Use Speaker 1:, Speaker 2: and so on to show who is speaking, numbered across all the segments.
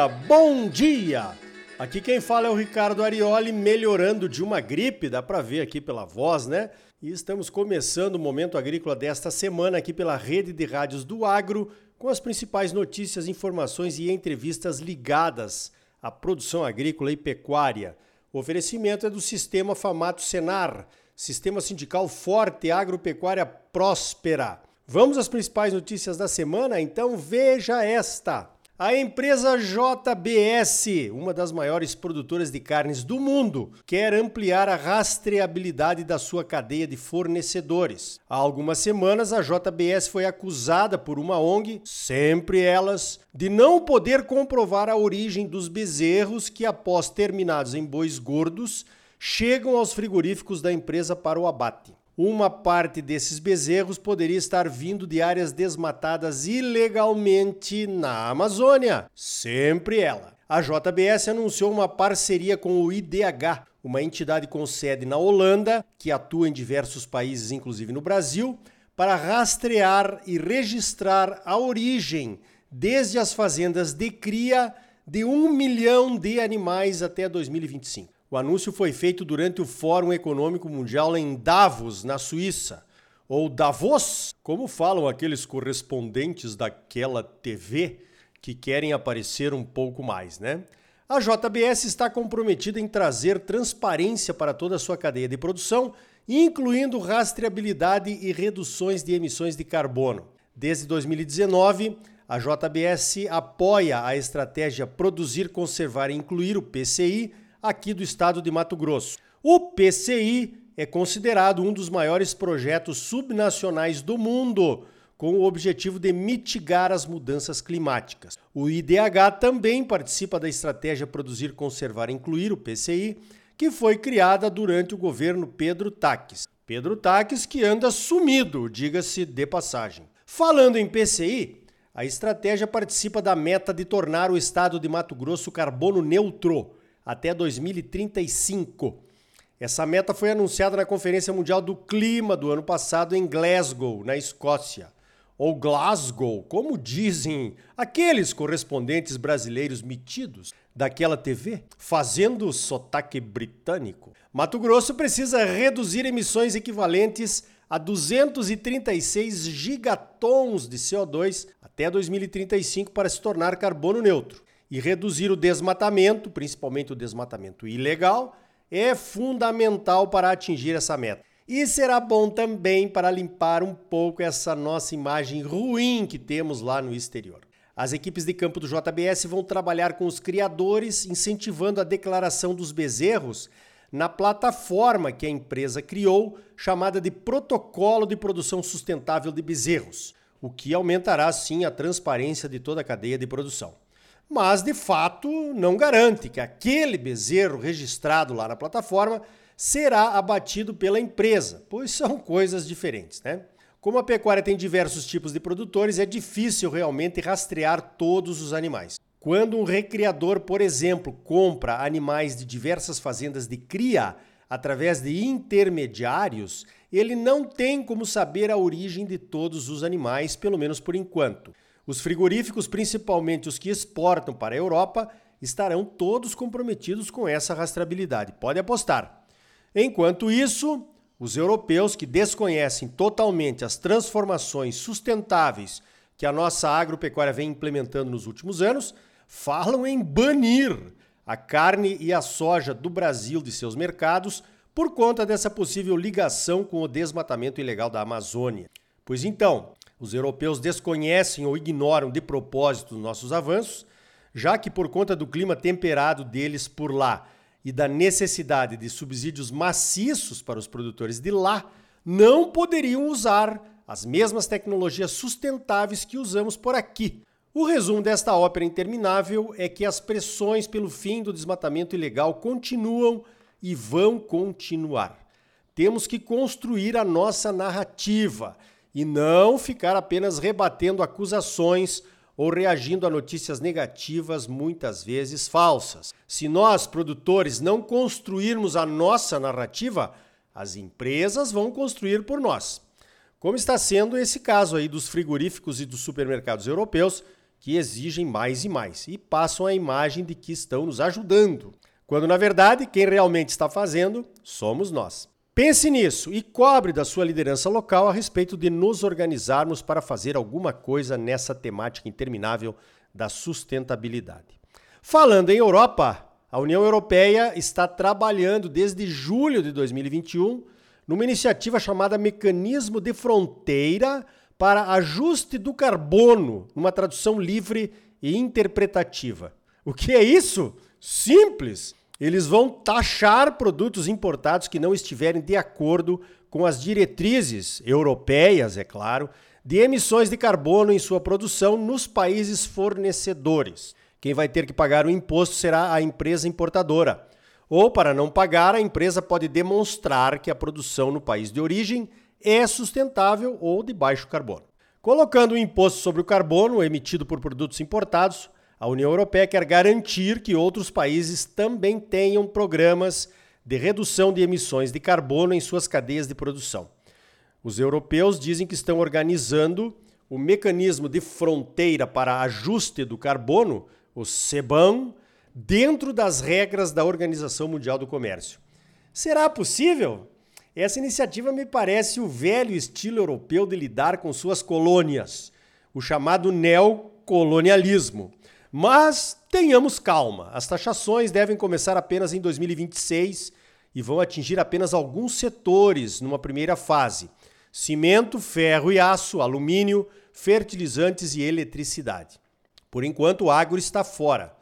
Speaker 1: dia, bom dia! Aqui quem fala é o Ricardo Arioli, melhorando de uma gripe, dá para ver aqui pela voz, né? E estamos começando o Momento Agrícola desta semana aqui pela rede de rádios do Agro, com as principais notícias, informações e entrevistas ligadas à produção agrícola e pecuária. O oferecimento é do Sistema Famato Senar, Sistema Sindical Forte Agropecuária Próspera. Vamos às principais notícias da semana? Então veja esta. A empresa JBS, uma das maiores produtoras de carnes do mundo, quer ampliar a rastreabilidade da sua cadeia de fornecedores. Há algumas semanas, a JBS foi acusada por uma ONG, sempre elas, de não poder comprovar a origem dos bezerros que, após terminados em bois gordos, chegam aos frigoríficos da empresa para o abate. Uma parte desses bezerros poderia estar vindo de áreas desmatadas ilegalmente na Amazônia. Sempre ela. A JBS anunciou uma parceria com o IDH, uma entidade com sede na Holanda, que atua em diversos países, inclusive no Brasil, para rastrear e registrar a origem, desde as fazendas de cria, de um milhão de animais até 2025. O anúncio foi feito durante o Fórum Econômico Mundial em Davos, na Suíça, ou Davos, como falam aqueles correspondentes daquela TV que querem aparecer um pouco mais, né? A JBS está comprometida em trazer transparência para toda a sua cadeia de produção, incluindo rastreabilidade e reduções de emissões de carbono. Desde 2019, a JBS apoia a estratégia Produzir, Conservar e Incluir, o PCI, aqui do estado de Mato Grosso. O PCI é considerado um dos maiores projetos subnacionais do mundo, com o objetivo de mitigar as mudanças climáticas. O IDH também participa da estratégia Produzir, Conservar e Incluir, o PCI, que foi criada durante o governo Pedro Taques. Pedro Taques que anda sumido, diga-se de passagem. Falando em PCI, a estratégia participa da meta de tornar o estado de Mato Grosso carbono neutro até 2035. Essa meta foi anunciada na Conferência Mundial do Clima do ano passado em Glasgow, na Escócia. Ou Glasgow, como dizem aqueles correspondentes brasileiros metidos daquela TV, fazendo sotaque britânico. Mato Grosso precisa reduzir emissões equivalentes a 236 gigatons de CO2 até 2035 para se tornar carbono neutro e reduzir o desmatamento, principalmente o desmatamento ilegal, é fundamental para atingir essa meta. E será bom também para limpar um pouco essa nossa imagem ruim que temos lá no exterior. As equipes de campo do JBS vão trabalhar com os criadores, incentivando a declaração dos bezerros na plataforma que a empresa criou, chamada de Protocolo de Produção Sustentável de Bezerros, o que aumentará sim a transparência de toda a cadeia de produção mas de fato não garante que aquele bezerro registrado lá na plataforma será abatido pela empresa, pois são coisas diferentes, né? Como a pecuária tem diversos tipos de produtores, é difícil realmente rastrear todos os animais. Quando um recriador, por exemplo, compra animais de diversas fazendas de cria através de intermediários, ele não tem como saber a origem de todos os animais, pelo menos por enquanto. Os frigoríficos, principalmente os que exportam para a Europa, estarão todos comprometidos com essa rastreabilidade. Pode apostar. Enquanto isso, os europeus que desconhecem totalmente as transformações sustentáveis que a nossa agropecuária vem implementando nos últimos anos, falam em banir a carne e a soja do Brasil de seus mercados por conta dessa possível ligação com o desmatamento ilegal da Amazônia. Pois então, os europeus desconhecem ou ignoram de propósito os nossos avanços, já que, por conta do clima temperado deles por lá e da necessidade de subsídios maciços para os produtores de lá, não poderiam usar as mesmas tecnologias sustentáveis que usamos por aqui. O resumo desta ópera interminável é que as pressões pelo fim do desmatamento ilegal continuam e vão continuar. Temos que construir a nossa narrativa e não ficar apenas rebatendo acusações ou reagindo a notícias negativas, muitas vezes falsas. Se nós, produtores, não construirmos a nossa narrativa, as empresas vão construir por nós. Como está sendo esse caso aí dos frigoríficos e dos supermercados europeus, que exigem mais e mais e passam a imagem de que estão nos ajudando, quando na verdade quem realmente está fazendo somos nós. Pense nisso e cobre da sua liderança local a respeito de nos organizarmos para fazer alguma coisa nessa temática interminável da sustentabilidade. Falando em Europa, a União Europeia está trabalhando desde julho de 2021 numa iniciativa chamada Mecanismo de Fronteira para Ajuste do Carbono, numa tradução livre e interpretativa. O que é isso? Simples! Eles vão taxar produtos importados que não estiverem de acordo com as diretrizes europeias, é claro, de emissões de carbono em sua produção nos países fornecedores. Quem vai ter que pagar o imposto será a empresa importadora. Ou, para não pagar, a empresa pode demonstrar que a produção no país de origem é sustentável ou de baixo carbono. Colocando o imposto sobre o carbono emitido por produtos importados, a União Europeia quer garantir que outros países também tenham programas de redução de emissões de carbono em suas cadeias de produção. Os europeus dizem que estão organizando o mecanismo de fronteira para ajuste do carbono o CEBAM, dentro das regras da Organização Mundial do Comércio. Será possível? Essa iniciativa me parece o velho estilo europeu de lidar com suas colônias, o chamado neocolonialismo. Mas tenhamos calma, as taxações devem começar apenas em 2026 e vão atingir apenas alguns setores numa primeira fase: cimento, ferro e aço, alumínio, fertilizantes e eletricidade. Por enquanto, o agro está fora.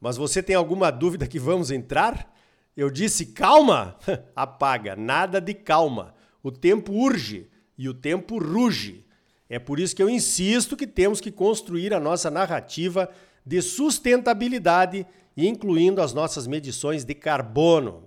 Speaker 1: Mas você tem alguma dúvida que vamos entrar? Eu disse calma? Apaga, nada de calma. O tempo urge e o tempo ruge. É por isso que eu insisto que temos que construir a nossa narrativa de sustentabilidade, incluindo as nossas medições de carbono.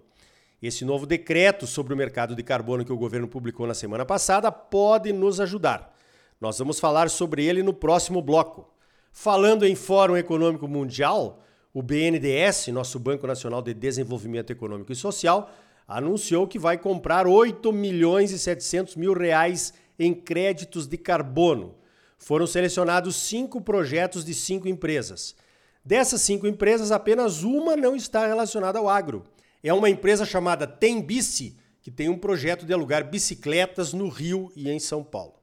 Speaker 1: Esse novo decreto sobre o mercado de carbono que o governo publicou na semana passada pode nos ajudar. Nós vamos falar sobre ele no próximo bloco. Falando em Fórum Econômico Mundial, o BNDES, nosso Banco Nacional de Desenvolvimento Econômico e Social, anunciou que vai comprar 8 milhões e 700 mil reais em créditos de carbono. Foram selecionados cinco projetos de cinco empresas. Dessas cinco empresas, apenas uma não está relacionada ao agro. É uma empresa chamada Tembici, que tem um projeto de alugar bicicletas no Rio e em São Paulo.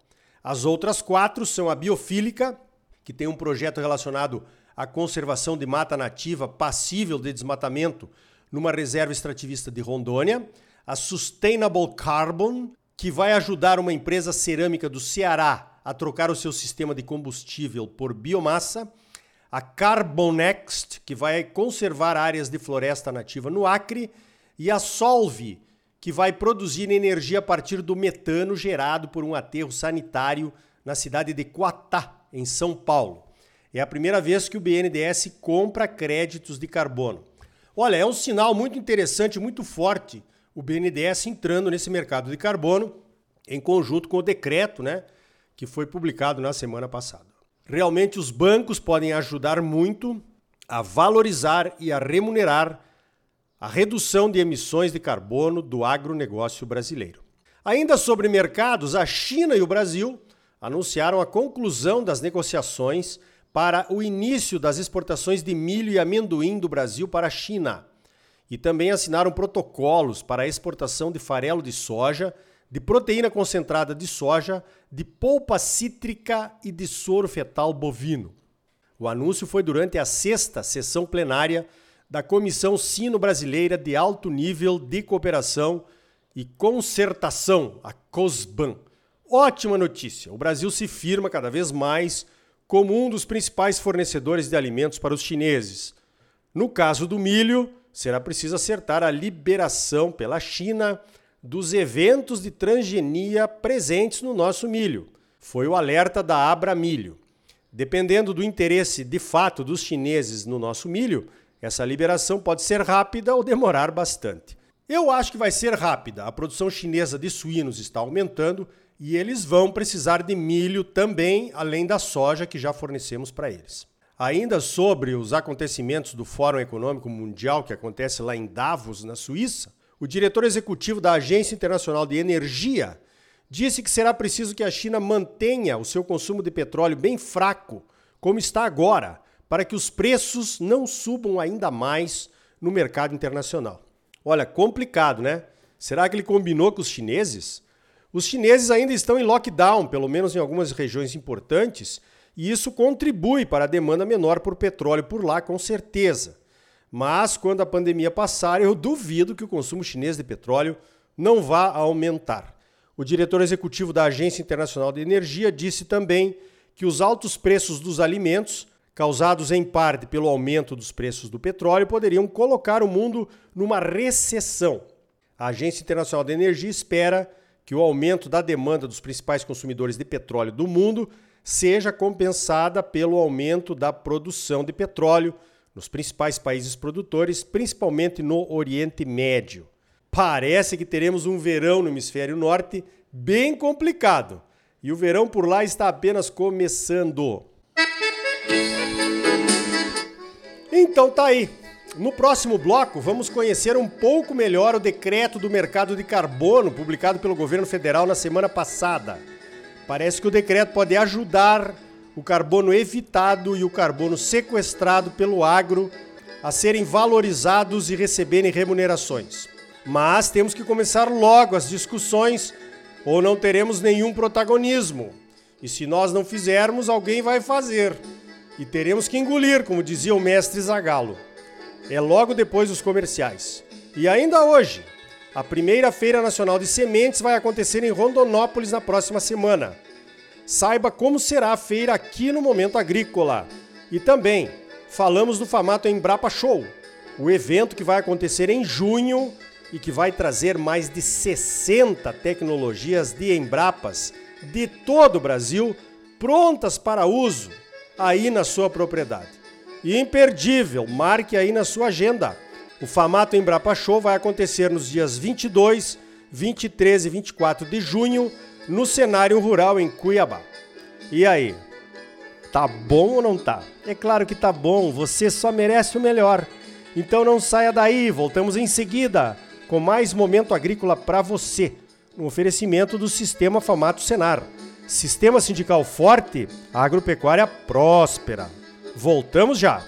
Speaker 1: As outras quatro são a Biofílica, que tem um projeto relacionado à conservação de mata nativa passível de desmatamento numa reserva extrativista de Rondônia, a Sustainable Carbon, que vai ajudar uma empresa cerâmica do Ceará a trocar o seu sistema de combustível por biomassa, a Carbonext, que vai conservar áreas de floresta nativa no Acre, e a Solve, que vai produzir energia a partir do metano gerado por um aterro sanitário na cidade de Coatá, em São Paulo. É a primeira vez que o BNDES compra créditos de carbono. Olha, é um sinal muito interessante, muito forte, o BNDES entrando nesse mercado de carbono em conjunto com o decreto, né, que foi publicado na semana passada. Realmente os bancos podem ajudar muito a valorizar e a remunerar a redução de emissões de carbono do agronegócio brasileiro. Ainda sobre mercados, a China e o Brasil anunciaram a conclusão das negociações para o início das exportações de milho e amendoim do Brasil para a China. E também assinaram protocolos para a exportação de farelo de soja, de proteína concentrada de soja, de polpa cítrica e de soro fetal bovino. O anúncio foi durante a sexta sessão plenária da Comissão Sino-Brasileira de Alto Nível de Cooperação e Concertação, a COSBAN, Ótima notícia! O Brasil se firma cada vez mais como um dos principais fornecedores de alimentos para os chineses. No caso do milho, será preciso acertar a liberação pela China dos eventos de transgenia presentes no nosso milho. Foi o alerta da Abra Milho. Dependendo do interesse de fato dos chineses no nosso milho, essa liberação pode ser rápida ou demorar bastante. Eu acho que vai ser rápida. A produção chinesa de suínos está aumentando e eles vão precisar de milho também, além da soja que já fornecemos para eles. Ainda sobre os acontecimentos do Fórum Econômico Mundial que acontece lá em Davos, na Suíça, o diretor executivo da Agência Internacional de Energia disse que será preciso que a China mantenha o seu consumo de petróleo bem fraco, como está agora, para que os preços não subam ainda mais no mercado internacional. Olha, complicado, né? Será que ele combinou com os chineses? Os chineses ainda estão em lockdown, pelo menos em algumas regiões importantes, e isso contribui para a demanda menor por petróleo por lá, com certeza. Mas quando a pandemia passar, eu duvido que o consumo chinês de petróleo não vá aumentar. O diretor executivo da Agência Internacional de Energia disse também que os altos preços dos alimentos, causados em parte pelo aumento dos preços do petróleo, poderiam colocar o mundo numa recessão. A Agência Internacional de Energia espera que o aumento da demanda dos principais consumidores de petróleo do mundo seja compensada pelo aumento da produção de petróleo nos principais países produtores, principalmente no Oriente Médio. Parece que teremos um verão no hemisfério norte bem complicado. E o verão por lá está apenas começando. Então tá aí. No próximo bloco, vamos conhecer um pouco melhor o decreto do mercado de carbono publicado pelo governo federal na semana passada. Parece que o decreto pode ajudar o carbono evitado e o carbono sequestrado pelo agro a serem valorizados e receberem remunerações. Mas temos que começar logo as discussões ou não teremos nenhum protagonismo. E se nós não fizermos, alguém vai fazer. E teremos que engolir, como dizia o mestre Zagalo. É logo depois dos comerciais. E ainda hoje, a primeira Feira Nacional de Sementes vai acontecer em Rondonópolis na próxima semana saiba como será a feira aqui no Momento Agrícola. E também falamos do Famato Embrapa Show, o evento que vai acontecer em junho e que vai trazer mais de 60 tecnologias de Embrapas de todo o Brasil prontas para uso aí na sua propriedade. E imperdível, marque aí na sua agenda. O Famato Embrapa Show vai acontecer nos dias 22, 23 e 24 de junho no cenário rural em Cuiabá. E aí? Tá bom ou não tá? É claro que tá bom, você só merece o melhor. Então não saia daí, voltamos em seguida com mais momento agrícola para você, no oferecimento do Sistema Famato Senar. Sistema sindical forte, agropecuária próspera. Voltamos já.